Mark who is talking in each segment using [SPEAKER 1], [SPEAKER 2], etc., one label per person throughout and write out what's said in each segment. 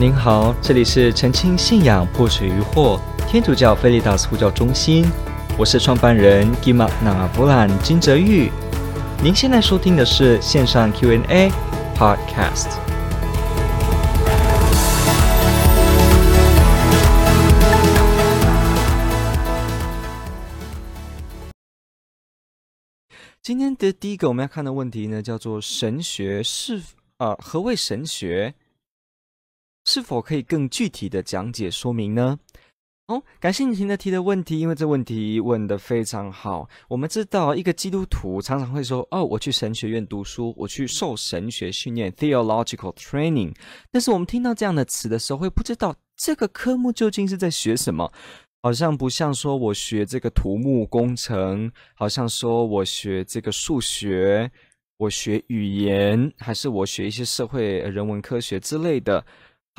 [SPEAKER 1] 您好，这里是澄清信仰破除疑惑天主教菲利达斯呼叫中心，我是创办人吉玛那弗兰金泽玉。您现在收听的是线上 Q&A Podcast。今天的第一个我们要看的问题呢，叫做神学是啊、何谓神学？是否可以更具体的讲解说明呢？哦，感谢你提的提的问题，因为这问题问得非常好。我们知道，一个基督徒常常会说：“哦，我去神学院读书，我去受神学训练 （theological training）。”但是我们听到这样的词的时候，会不知道这个科目究竟是在学什么。好像不像说我学这个土木工程，好像说我学这个数学，我学语言，还是我学一些社会人文科学之类的。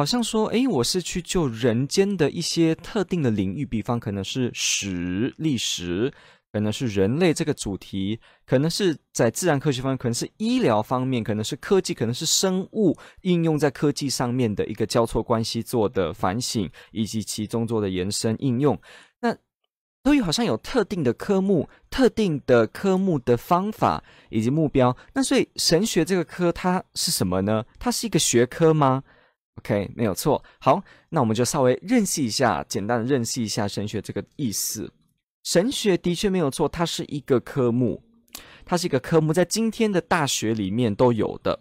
[SPEAKER 1] 好像说，诶，我是去就人间的一些特定的领域，比方可能是史、历史，可能是人类这个主题，可能是在自然科学方面，可能是医疗方面，可能是科技，可能是生物应用在科技上面的一个交错关系做的反省，以及其中做的延伸应用。那都有好像有特定的科目、特定的科目的方法以及目标。那所以神学这个科它是什么呢？它是一个学科吗？OK，没有错。好，那我们就稍微认识一下，简单的认识一下神学这个意思。神学的确没有错，它是一个科目，它是一个科目，在今天的大学里面都有的。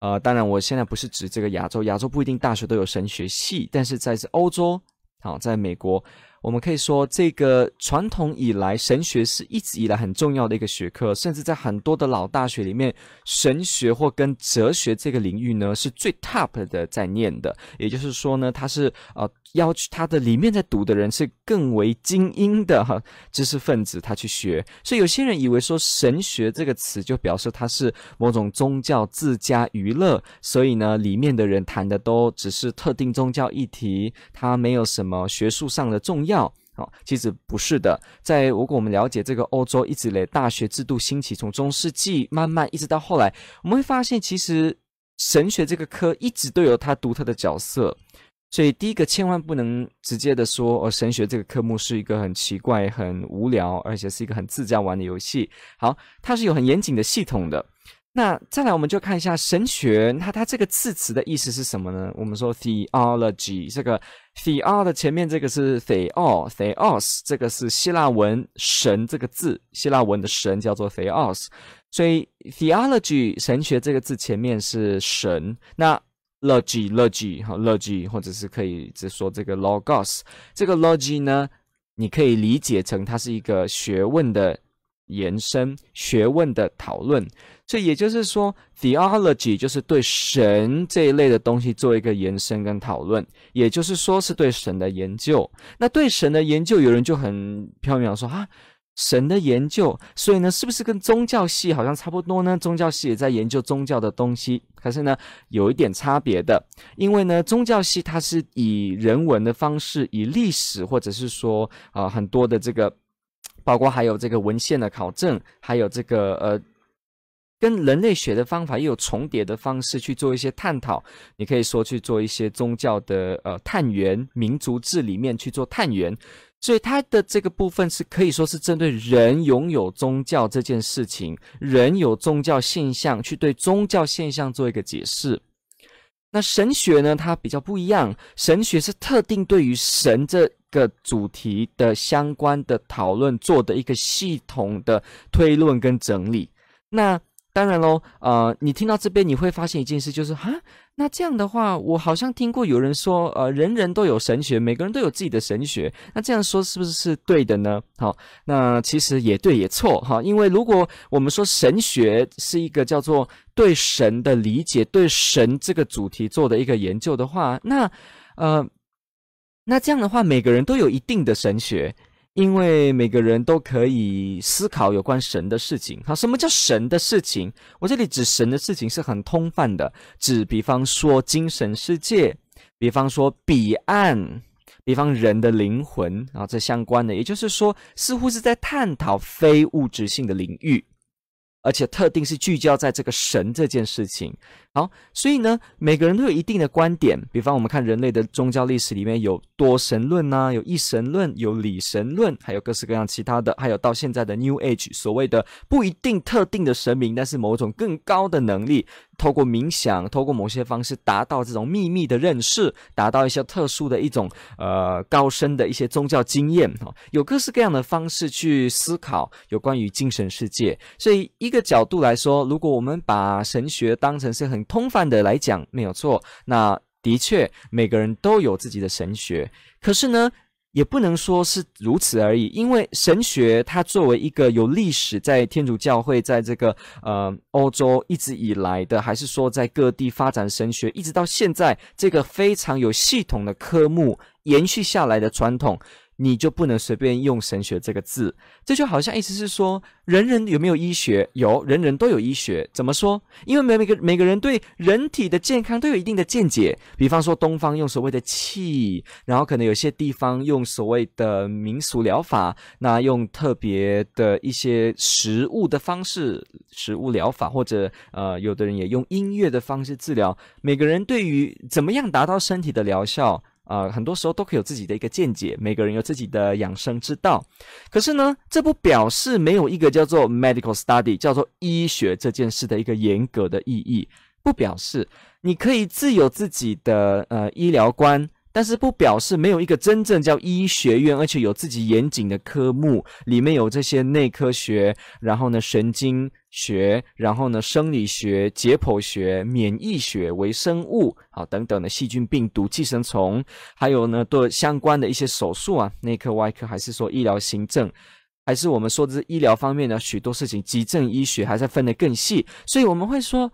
[SPEAKER 1] 呃，当然，我现在不是指这个亚洲，亚洲不一定大学都有神学系，但是在欧洲，好，在美国。我们可以说，这个传统以来，神学是一直以来很重要的一个学科，甚至在很多的老大学里面，神学或跟哲学这个领域呢是最 top 的在念的。也就是说呢，它是呃。要求他的里面在读的人是更为精英的哈知识分子，他去学，所以有些人以为说神学这个词就表示它是某种宗教自家娱乐，所以呢里面的人谈的都只是特定宗教议题，它没有什么学术上的重要。好，其实不是的，在如果我们了解这个欧洲一直以来大学制度兴起，从中世纪慢慢一直到后来，我们会发现其实神学这个科一直都有它独特的角色。所以，第一个千万不能直接的说，哦，神学这个科目是一个很奇怪、很无聊，而且是一个很自家玩的游戏。好，它是有很严谨的系统的。那再来，我们就看一下神学，它它这个字词的意思是什么呢？我们说 theology，这个 theol 的前面这个是 theos，theos 这个是希腊文神这个字，希腊文的神叫做 theos，所以 theology 神学这个字前面是神。那 logy，logy，哈，logy，或者是可以只说这个 logos，这个 logy 呢，你可以理解成它是一个学问的延伸，学问的讨论。所以也就是说，theology 就是对神这一类的东西做一个延伸跟讨论，也就是说是对神的研究。那对神的研究，有人就很飘渺说啊。神的研究，所以呢，是不是跟宗教系好像差不多呢？宗教系也在研究宗教的东西，可是呢，有一点差别的，因为呢，宗教系它是以人文的方式，以历史或者是说啊、很多的这个，包括还有这个文献的考证，还有这个呃，跟人类学的方法又有重叠的方式去做一些探讨。你可以说去做一些宗教的呃探源，民族志里面去做探源。所以它的这个部分是可以说是针对人拥有宗教这件事情，人有宗教现象，去对宗教现象做一个解释。那神学呢，它比较不一样，神学是特定对于神这个主题的相关的讨论做的一个系统的推论跟整理。那当然喽，呃，你听到这边你会发现一件事，就是哈，那这样的话，我好像听过有人说，呃，人人都有神学，每个人都有自己的神学，那这样说是不是是对的呢？好，那其实也对也错哈，因为如果我们说神学是一个叫做对神的理解，对神这个主题做的一个研究的话，那呃，那这样的话，每个人都有一定的神学。因为每个人都可以思考有关神的事情。好，什么叫神的事情？我这里指神的事情是很通泛的，指比方说精神世界，比方说彼岸，比方人的灵魂啊，这相关的。也就是说，似乎是在探讨非物质性的领域。而且特定是聚焦在这个神这件事情。好，所以呢，每个人都有一定的观点。比方，我们看人类的宗教历史里面有多神论呐，有一神论，有理神论，还有各式各样其他的，还有到现在的 New Age 所谓的不一定特定的神明，但是某种更高的能力，透过冥想，透过某些方式达到这种秘密的认识，达到一些特殊的一种呃高深的一些宗教经验哈，有各式各样的方式去思考有关于精神世界。所以一个角度来说，如果我们把神学当成是很通泛的来讲没有错，那的确每个人都有自己的神学。可是呢，也不能说是如此而已，因为神学它作为一个有历史在天主教会在这个呃欧洲一直以来的，还是说在各地发展神学，一直到现在这个非常有系统的科目延续下来的传统。你就不能随便用神学这个字，这就好像意思是说，人人有没有医学？有，人人都有医学。怎么说？因为每每个每个人对人体的健康都有一定的见解。比方说，东方用所谓的气，然后可能有些地方用所谓的民俗疗法，那用特别的一些食物的方式，食物疗法，或者呃，有的人也用音乐的方式治疗。每个人对于怎么样达到身体的疗效。啊、很多时候都可以有自己的一个见解，每个人有自己的养生之道。可是呢，这不表示没有一个叫做 medical study，叫做医学这件事的一个严格的意义。不表示你可以自有自己的呃医疗观。但是不表示没有一个真正叫医学院，而且有自己严谨的科目，里面有这些内科学，然后呢神经学，然后呢生理学、解剖学、免疫学、微生物，啊等等的细菌、病毒、寄生虫，还有呢对相关的一些手术啊，内科、外科，还是说医疗行政，还是我们说的是医疗方面的许多事情，急症医学还是分得更细，所以我们会说，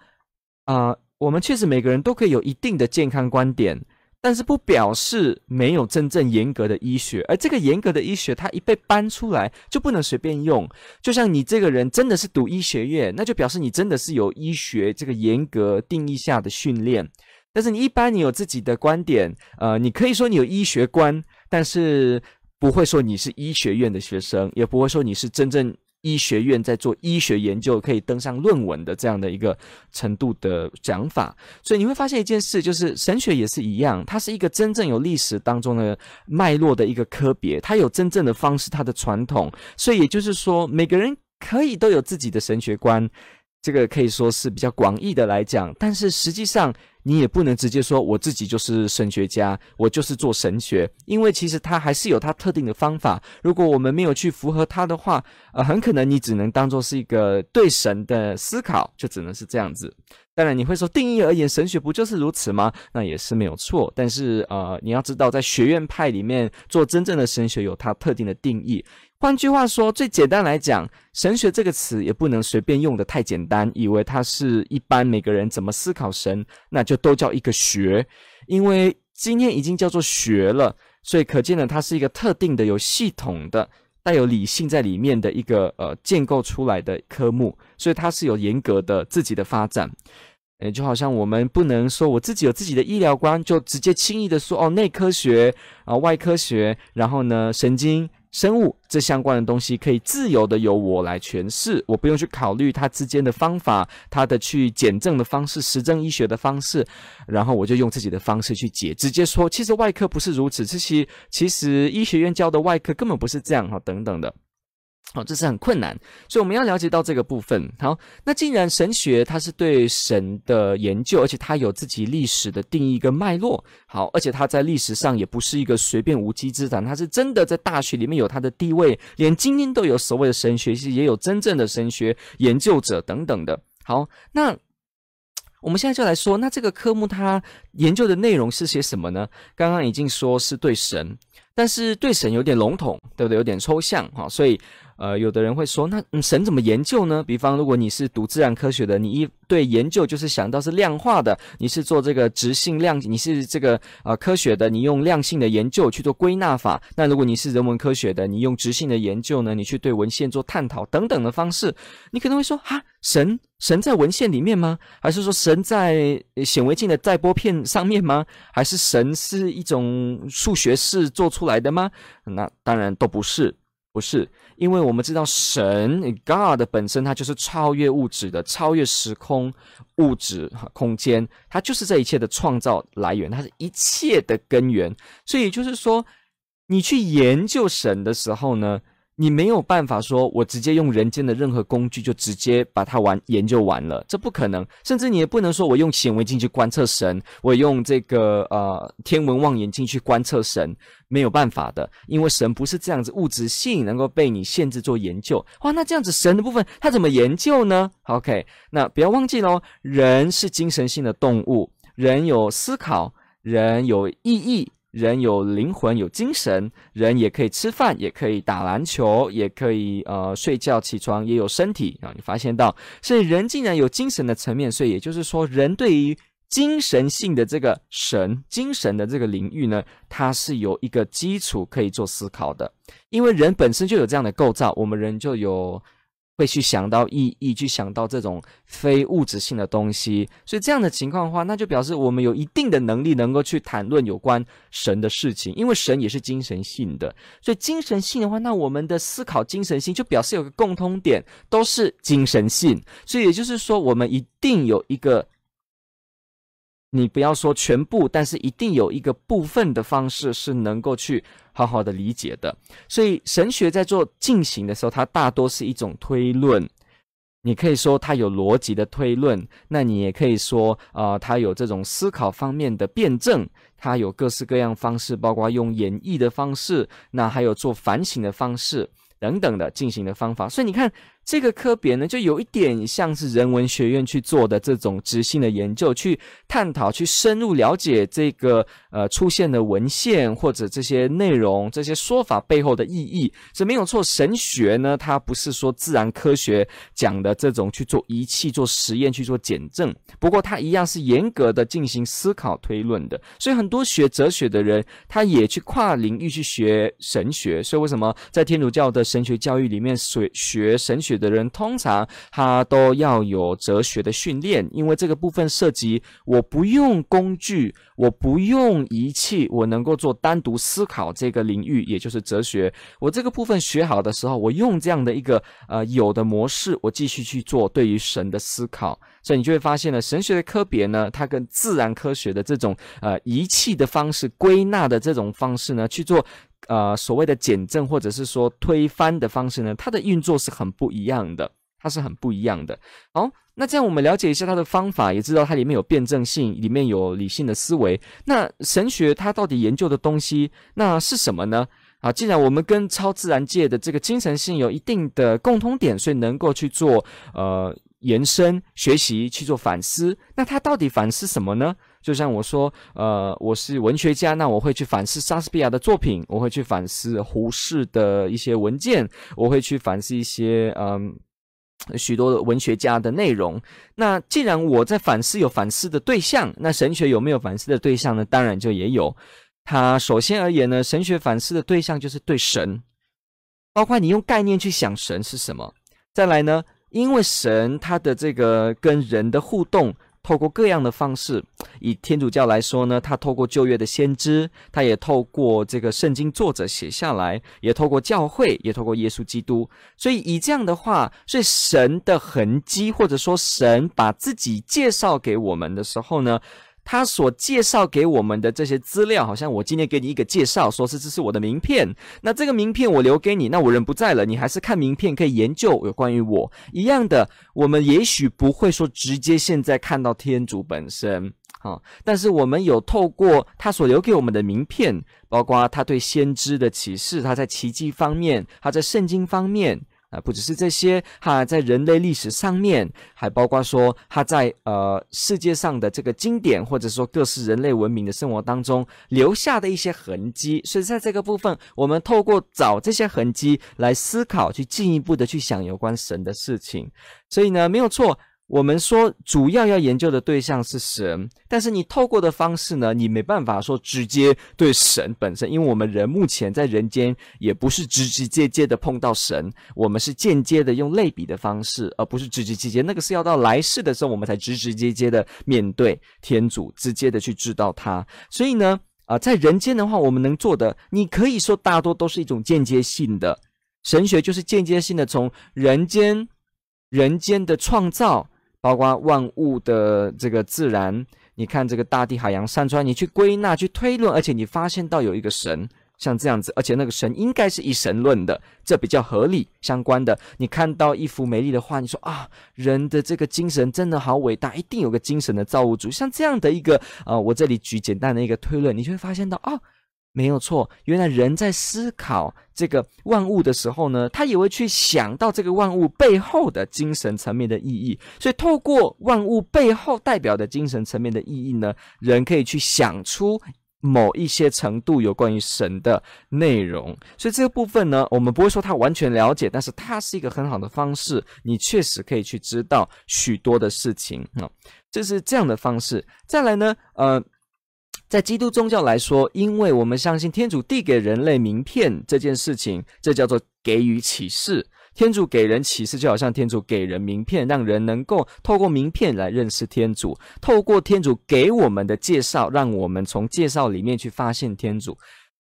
[SPEAKER 1] 啊、我们确实每个人都可以有一定的健康观点。但是不表示没有真正严格的医学，而这个严格的医学，它一被搬出来就不能随便用。就像你这个人真的是读医学院，那就表示你真的是有医学这个严格定义下的训练。但是你一般你有自己的观点，呃，你可以说你有医学观，但是不会说你是医学院的学生，也不会说你是真正。医学院在做医学研究，可以登上论文的这样的一个程度的讲法，所以你会发现一件事，就是神学也是一样，它是一个真正有历史当中的脉络的一个科别，它有真正的方式，它的传统，所以也就是说，每个人可以都有自己的神学观，这个可以说是比较广义的来讲，但是实际上。你也不能直接说我自己就是神学家，我就是做神学，因为其实他还是有他特定的方法。如果我们没有去符合他的话，呃，很可能你只能当做是一个对神的思考，就只能是这样子。当然，你会说定义而言，神学不就是如此吗？那也是没有错。但是，呃，你要知道，在学院派里面做真正的神学有它特定的定义。换句话说，最简单来讲，神学这个词也不能随便用得太简单，以为它是一般每个人怎么思考神，那就都叫一个学。因为今天已经叫做学了，所以可见呢，它是一个特定的、有系统的、带有理性在里面的一个呃建构出来的科目，所以它是有严格的自己的发展。诶，就好像我们不能说我自己有自己的医疗观，就直接轻易的说哦，内科学啊、外科学，然后呢，神经。生物这相关的东西可以自由的由我来诠释，我不用去考虑它之间的方法，它的去检证的方式，实证医学的方式，然后我就用自己的方式去解，直接说，其实外科不是如此，这些其实医学院教的外科根本不是这样哈，等等的。好，这是很困难，所以我们要了解到这个部分。好，那既然神学它是对神的研究，而且它有自己历史的定义跟脉络。好，而且它在历史上也不是一个随便无稽之谈，它是真的在大学里面有它的地位，连今天都有所谓的神学系，也有真正的神学研究者等等的。好，那我们现在就来说，那这个科目它研究的内容是些什么呢？刚刚已经说是对神，但是对神有点笼统，对不对？有点抽象，哈，所以。呃，有的人会说，那、嗯、神怎么研究呢？比方，如果你是读自然科学的，你一对研究就是想到是量化的；你是做这个质性量，你是这个呃科学的，你用量性的研究去做归纳法。那如果你是人文科学的，你用质性的研究呢，你去对文献做探讨等等的方式，你可能会说，哈，神神在文献里面吗？还是说神在显微镜的载玻片上面吗？还是神是一种数学式做出来的吗？那当然都不是。不是，因为我们知道神 God 本身它就是超越物质的，超越时空、物质、空间，它就是这一切的创造来源，它是一切的根源。所以就是说，你去研究神的时候呢，你没有办法说，我直接用人间的任何工具就直接把它完研究完了，这不可能。甚至你也不能说我用显微镜去观测神，我用这个呃天文望远镜去观测神，没有办法的，因为神不是这样子物质性能够被你限制做研究。哇，那这样子神的部分他怎么研究呢？OK，那不要忘记喽，人是精神性的动物，人有思考，人有意义。人有灵魂，有精神，人也可以吃饭，也可以打篮球，也可以呃睡觉起床，也有身体啊。你发现到，所以人竟然有精神的层面，所以也就是说，人对于精神性的这个神、精神的这个领域呢，它是有一个基础可以做思考的，因为人本身就有这样的构造，我们人就有。会去想到意义，去想到这种非物质性的东西，所以这样的情况的话，那就表示我们有一定的能力，能够去谈论有关神的事情，因为神也是精神性的，所以精神性的话，那我们的思考精神性就表示有个共通点，都是精神性，所以也就是说，我们一定有一个。你不要说全部，但是一定有一个部分的方式是能够去好好的理解的。所以神学在做进行的时候，它大多是一种推论。你可以说它有逻辑的推论，那你也可以说啊、呃，它有这种思考方面的辩证，它有各式各样方式，包括用演绎的方式，那还有做反省的方式等等的进行的方法。所以你看。这个科别呢，就有一点像是人文学院去做的这种质性的研究，去探讨、去深入了解这个呃出现的文献或者这些内容、这些说法背后的意义是没有错。神学呢，它不是说自然科学讲的这种去做仪器、做实验、去做检证，不过它一样是严格的进行思考推论的。所以很多学哲学的人，他也去跨领域去学神学。所以为什么在天主教的神学教育里面，学学神学的人通常他都要有哲学的训练，因为这个部分涉及我不用工具，我不用仪器，我能够做单独思考这个领域，也就是哲学。我这个部分学好的时候，我用这样的一个呃有的模式，我继续去做对于神的思考，所以你就会发现了神学的科别呢，它跟自然科学的这种呃仪器的方式归纳的这种方式呢去做。呃，所谓的减震或者是说推翻的方式呢，它的运作是很不一样的，它是很不一样的。好，那这样我们了解一下它的方法，也知道它里面有辩证性，里面有理性的思维。那神学它到底研究的东西，那是什么呢？啊，既然我们跟超自然界的这个精神性有一定的共通点，所以能够去做呃延伸学习，去做反思。那它到底反思什么呢？就像我说，呃，我是文学家，那我会去反思莎士比亚的作品，我会去反思胡适的一些文件，我会去反思一些嗯许多的文学家的内容。那既然我在反思有反思的对象，那神学有没有反思的对象呢？当然就也有。它首先而言呢，神学反思的对象就是对神，包括你用概念去想神是什么。再来呢，因为神他的这个跟人的互动。透过各样的方式，以天主教来说呢，他透过旧约的先知，他也透过这个圣经作者写下来，也透过教会，也透过耶稣基督。所以以这样的话，所以神的痕迹，或者说神把自己介绍给我们的时候呢，他所介绍给我们的这些资料，好像我今天给你一个介绍，说是这是我的名片。那这个名片我留给你，那我人不在了，你还是看名片可以研究有关于我一样的。我们也许不会说直接现在看到天主本身，啊，但是我们有透过他所留给我们的名片，包括他对先知的启示，他在奇迹方面，他在圣经方面。啊，不只是这些，哈，在人类历史上面，还包括说他在呃世界上的这个经典，或者说各式人类文明的生活当中留下的一些痕迹。所以在这个部分，我们透过找这些痕迹来思考，去进一步的去想有关神的事情。所以呢，没有错。我们说主要要研究的对象是神，但是你透过的方式呢，你没办法说直接对神本身，因为我们人目前在人间也不是直直接接的碰到神，我们是间接的用类比的方式，而不是直直接接。那个是要到来世的时候，我们才直直接接的面对天主，直接的去知道他。所以呢，啊、在人间的话，我们能做的，你可以说大多都是一种间接性的。神学就是间接性的从人间人间的创造，包括万物的这个自然，你看这个大地、海洋、山川，你去归纳、去推论，而且你发现到有一个神。像这样子，而且那个神应该是以神论的，这比较合理相关的。你看到一幅美丽的画，你说啊，人的这个精神真的好伟大，一定有个精神的造物主。像这样的一个，呃，我这里举简单的一个推论，你就会发现到，哦，没有错，原来人在思考这个万物的时候呢，他也会去想到这个万物背后的精神层面的意义。所以，透过万物背后代表的精神层面的意义呢，人可以去想出。某一些程度有关于神的内容，所以这个部分呢，我们不会说他完全了解，但是它是一个很好的方式，你确实可以去知道许多的事情啊，这是这样的方式。再来呢，呃，在基督宗教来说，因为我们相信天主递给人类名片这件事情，这叫做给予启示。天主给人启示，就好像天主给人名片，让人能够透过名片来认识天主。透过天主给我们的介绍，让我们从介绍里面去发现天主。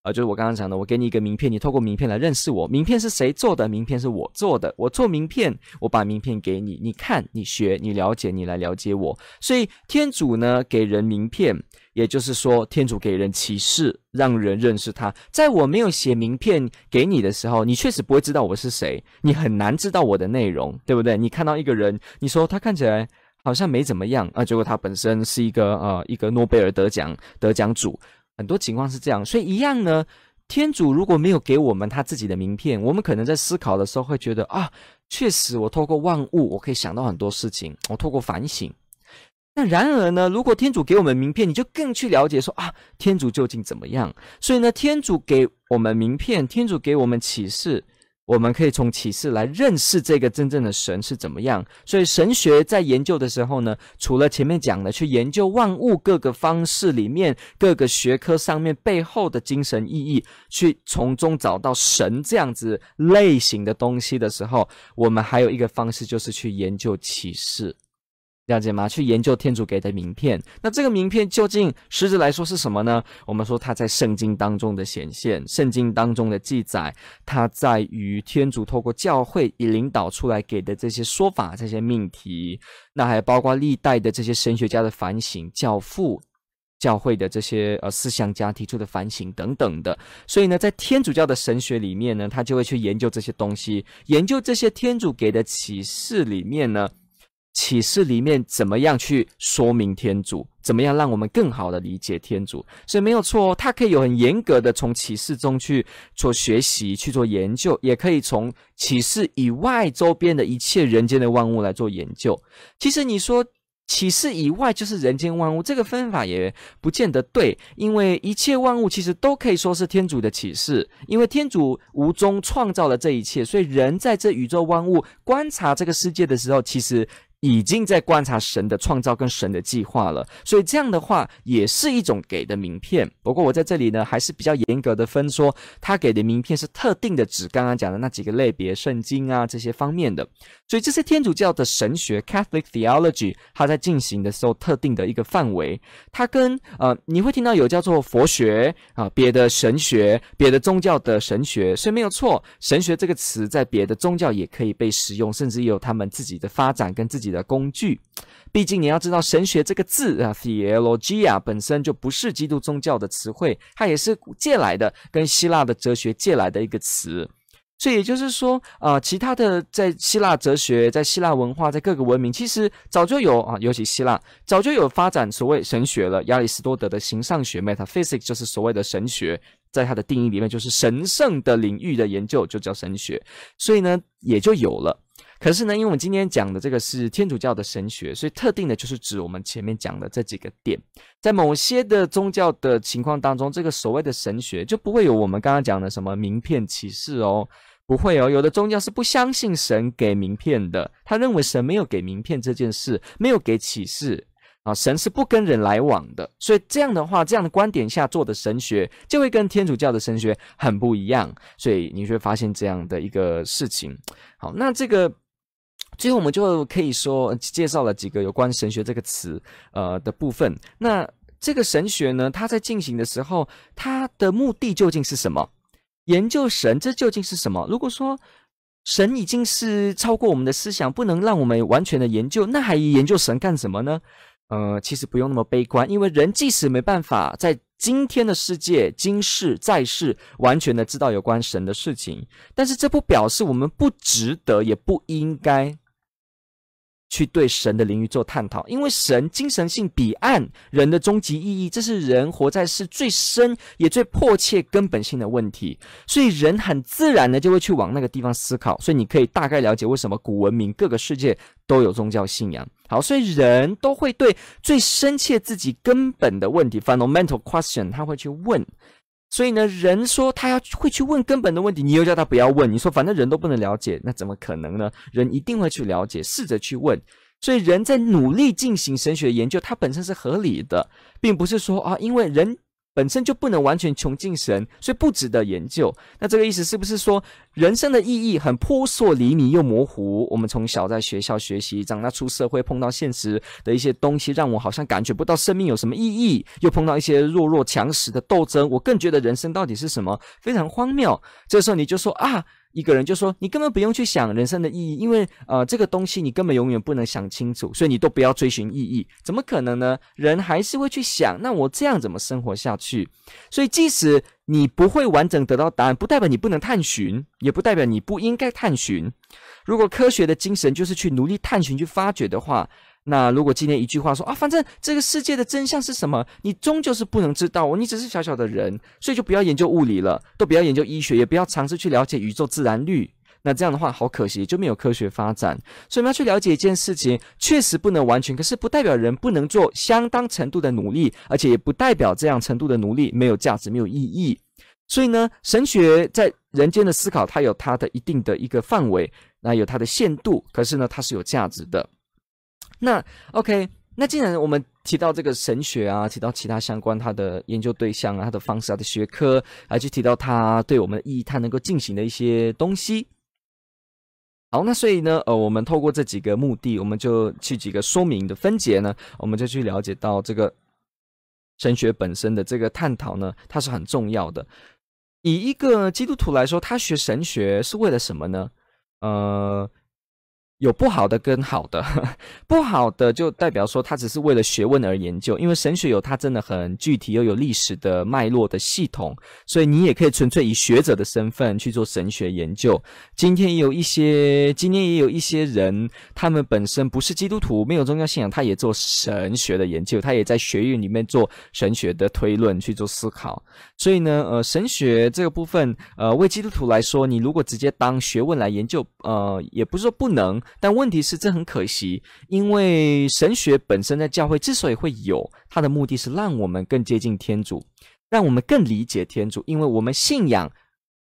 [SPEAKER 1] 啊、呃，就是我刚刚讲的，我给你一个名片，你透过名片来认识我。名片是谁做的？名片是我做的。我做名片，我把名片给你，你看，你学，你了解，你来了解我。所以天主呢，给人名片。也就是说，天主给人启示，让人认识他。在我没有写名片给你的时候，你确实不会知道我是谁，你很难知道我的内容，对不对？你看到一个人，你说他看起来好像没怎么样啊，结果他本身是一个呃一个诺贝尔得奖得奖主，很多情况是这样。所以一样呢，天主如果没有给我们他自己的名片，我们可能在思考的时候会觉得啊，确实我透过万物，我可以想到很多事情，我透过反省。那然而呢，如果天主给我们名片，你就更去了解说啊，天主究竟怎么样？所以呢，天主给我们名片，天主给我们启示，我们可以从启示来认识这个真正的神是怎么样。所以神学在研究的时候呢，除了前面讲的去研究万物各个方式里面各个学科上面背后的精神意义，去从中找到神这样子类型的东西的时候，我们还有一个方式就是去研究启示。了解吗？去研究天主给的名片，那这个名片究竟实质来说是什么呢？我们说它在圣经当中的显现，圣经当中的记载，它在于天主透过教会以领导出来给的这些说法、这些命题，那还包括历代的这些神学家的反省、教父、教会的这些呃思想家提出的反省等等的。所以呢，在天主教的神学里面呢，他就会去研究这些东西，研究这些天主给的启示里面呢。启示里面怎么样去说明天主？怎么样让我们更好的理解天主？所以没有错，他可以有很严格的从启示中去做学习、去做研究，也可以从启示以外周边的一切人间的万物来做研究。其实你说启示以外就是人间万物，这个分法也不见得对，因为一切万物其实都可以说是天主的启示，因为天主无中创造了这一切，所以人在这宇宙万物观察这个世界的时候，其实。已经在观察神的创造跟神的计划了，所以这样的话也是一种给的名片。不过我在这里呢，还是比较严格的分说，他给的名片是特定的，指刚刚讲的那几个类别，圣经啊这些方面的。所以这是天主教的神学 （Catholic Theology），它在进行的时候特定的一个范围。它跟呃，你会听到有叫做佛学啊，别的神学，别的宗教的神学，所以没有错，神学这个词在别的宗教也可以被使用，甚至有他们自己的发展跟自己的。工具，毕竟你要知道，神学这个字啊，theologia 本身就不是基督宗教的词汇，它也是借来的，跟希腊的哲学借来的一个词。所以也就是说，啊、其他的在希腊哲学、在希腊文化、在各个文明，其实早就有啊，尤其希腊早就有发展所谓神学了。亚里士多德的形上学 （metaphysics） 就是所谓的神学，在他的定义里面，就是神圣的领域的研究就叫神学，所以呢，也就有了。可是呢，因为我们今天讲的这个是天主教的神学，所以特定的就是指我们前面讲的这几个点。在某些的宗教的情况当中，这个所谓的神学就不会有我们刚刚讲的什么名片启示哦，不会哦。有的宗教是不相信神给名片的，他认为神没有给名片这件事，没有给启示啊，神是不跟人来往的。所以这样的话，这样的观点下做的神学就会跟天主教的神学很不一样。所以你会发现这样的一个事情。好，那这个。最后，我们就可以说介绍了几个有关神学这个词呃的部分。那这个神学呢，它在进行的时候，它的目的究竟是什么？研究神，这究竟是什么？如果说神已经是超过我们的思想，不能让我们完全的研究，那还研究神干什么呢？呃，其实不用那么悲观，因为人即使没办法在今天的世界、今世、在世完全的知道有关神的事情，但是这不表示我们不值得，也不应该。去对神的领域做探讨，因为神精神性彼岸人的终极意义，这是人活在世最深也最迫切根本性的问题，所以人很自然的就会去往那个地方思考。所以你可以大概了解为什么古文明各个世界都有宗教信仰。好，所以人都会对最深切自己根本的问题 （fundamental question） 他会去问。所以呢，人说他要会去问根本的问题，你又叫他不要问。你说反正人都不能了解，那怎么可能呢？人一定会去了解，试着去问。所以人在努力进行神学研究，它本身是合理的，并不是说啊，因为人。本身就不能完全穷尽神，所以不值得研究。那这个意思是不是说人生的意义很扑朔迷离又模糊？我们从小在学校学习，长大出社会碰到现实的一些东西，让我好像感觉不到生命有什么意义，又碰到一些弱弱强食的斗争，我更觉得人生到底是什么？非常荒谬。这时候你就说啊。一个人就说：“你根本不用去想人生的意义，因为呃，这个东西你根本永远不能想清楚，所以你都不要追寻意义。怎么可能呢？人还是会去想，那我这样怎么生活下去？所以，即使你不会完整得到答案，不代表你不能探寻，也不代表你不应该探寻。如果科学的精神就是去努力探寻、去发掘的话。”那如果今天一句话说啊，反正这个世界的真相是什么，你终究是不能知道。你只是小小的人，所以就不要研究物理了，都不要研究医学，也不要尝试去了解宇宙自然律。那这样的话，好可惜，就没有科学发展。所以我们要去了解一件事情，确实不能完全，可是不代表人不能做相当程度的努力，而且也不代表这样程度的努力没有价值、没有意义。所以呢，神学在人间的思考，它有它的一定的一个范围，那有它的限度，可是呢，它是有价值的。那 OK，那既然我们提到这个神学啊，提到其他相关它的研究对象啊，它的方式、它的学科，还去提到它对我们的意义，它能够进行的一些东西。好，那所以呢，呃，我们透过这几个目的，我们就去几个说明的分解呢，我们就去了解到这个神学本身的这个探讨呢，它是很重要的。以一个基督徒来说，他学神学是为了什么呢？呃。有不好的跟好的，不好的就代表说他只是为了学问而研究，因为神学有它真的很具体又有历史的脉络的系统，所以你也可以纯粹以学者的身份去做神学研究。今天也有一些，今天也有一些人，他们本身不是基督徒，没有宗教信仰，他也做神学的研究，他也在学院里面做神学的推论去做思考。所以呢，呃，神学这个部分，呃，为基督徒来说，你如果直接当学问来研究，呃，也不是说不能。但问题是，这很可惜，因为神学本身在教会之所以会有，它的目的是让我们更接近天主，让我们更理解天主，因为我们信仰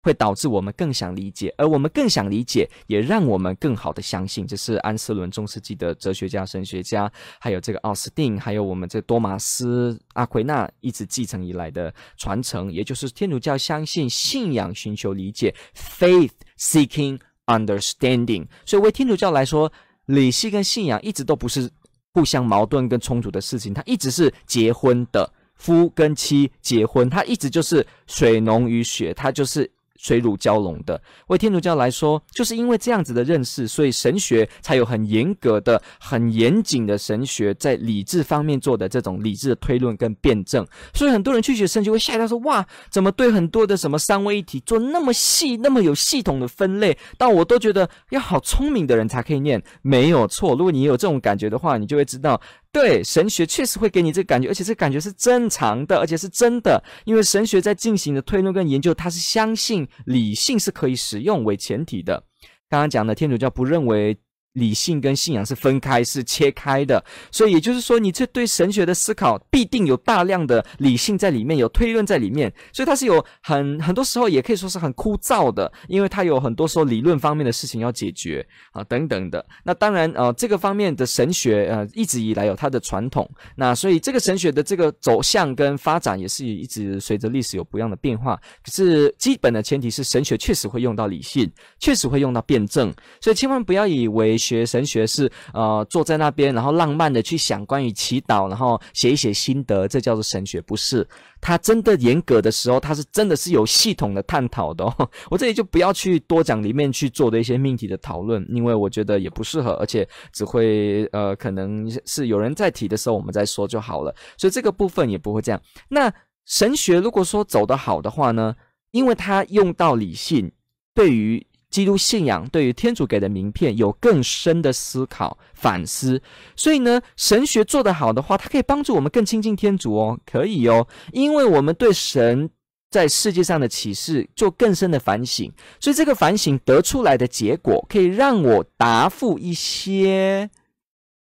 [SPEAKER 1] 会导致我们更想理解，而我们更想理解，也让我们更好的相信。这是安斯伦中世纪的哲学家、神学家，还有这个奥斯定，还有我们这多玛斯、阿奎那一直继承以来的传承，也就是天主教相信信仰寻求理解，faith seeking。Understanding，所以为天主教来说，理性跟信仰一直都不是互相矛盾跟冲突的事情，它一直是结婚的夫跟妻结婚，它一直就是水浓于血，它就是。水乳交融的，为天主教来说，就是因为这样子的认识，所以神学才有很严格的、很严谨的神学在理智方面做的这种理智的推论跟辩证。所以很多人去学神学会吓到说：“哇，怎么对很多的什么三位一体做那么细、那么有系统的分类？”但我都觉得要好聪明的人才可以念，没有错。如果你有这种感觉的话，你就会知道。对，神学确实会给你这个感觉，而且这感觉是正常的，而且是真的。因为神学在进行的推论跟研究，它是相信理性是可以使用为前提的。刚刚讲的天主教不认为。理性跟信仰是分开，是切开的，所以也就是说，你这对神学的思考必定有大量的理性在里面，有推论在里面，所以它是有很很多时候也可以说是很枯燥的，因为它有很多时候理论方面的事情要解决啊等等的。那当然，呃，这个方面的神学呃一直以来有它的传统，那所以这个神学的这个走向跟发展也是一直随着历史有不一样的变化。可是基本的前提是神学确实会用到理性，确实会用到辩证，所以千万不要以为。学神学是呃坐在那边，然后浪漫的去想关于祈祷，然后写一写心得，这叫做神学，不是。他真的严格的时候，他是真的是有系统的探讨的哦。我这里就不要去多讲里面去做的一些命题的讨论，因为我觉得也不适合，而且只会呃可能是有人在提的时候我们再说就好了。所以这个部分也不会这样。那神学如果说走得好的话呢，因为他用到理性，对于。基督信仰对于天主给的名片有更深的思考反思，所以呢，神学做得好的话，它可以帮助我们更亲近天主哦，可以哦，因为我们对神在世界上的启示做更深的反省，所以这个反省得出来的结果，可以让我答复一些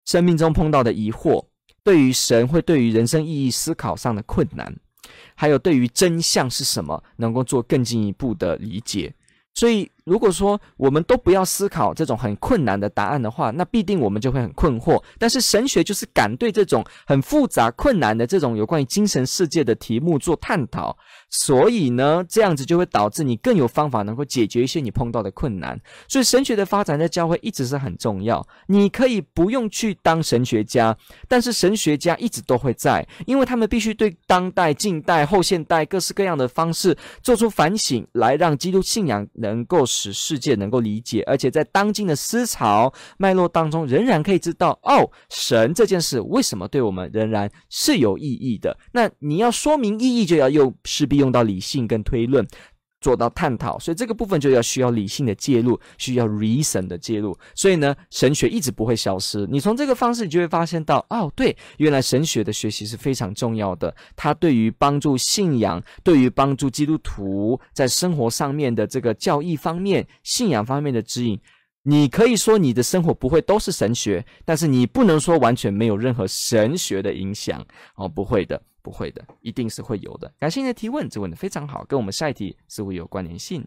[SPEAKER 1] 生命中碰到的疑惑，对于神会对于人生意义思考上的困难，还有对于真相是什么，能够做更进一步的理解，所以。如果说我们都不要思考这种很困难的答案的话，那必定我们就会很困惑。但是神学就是敢对这种很复杂、困难的这种有关于精神世界的题目做探讨，所以呢，这样子就会导致你更有方法能够解决一些你碰到的困难。所以神学的发展在教会一直是很重要。你可以不用去当神学家，但是神学家一直都会在，因为他们必须对当代、近代、后现代各式各样的方式做出反省，来让基督信仰能够。使世界能够理解，而且在当今的思潮脉络当中，仍然可以知道哦，神这件事为什么对我们仍然是有意义的。那你要说明意义，就要用势必用到理性跟推论。做到探讨，所以这个部分就要需要理性的介入，需要 reason 的介入。所以呢，神学一直不会消失。你从这个方式，你就会发现到，哦，对，原来神学的学习是非常重要的。它对于帮助信仰，对于帮助基督徒在生活上面的这个教义方面、信仰方面的指引。你可以说你的生活不会都是神学，但是你不能说完全没有任何神学的影响哦，不会的。不会的，一定是会有的。感谢你的提问，这问的非常好，跟我们下一题似乎有关联性。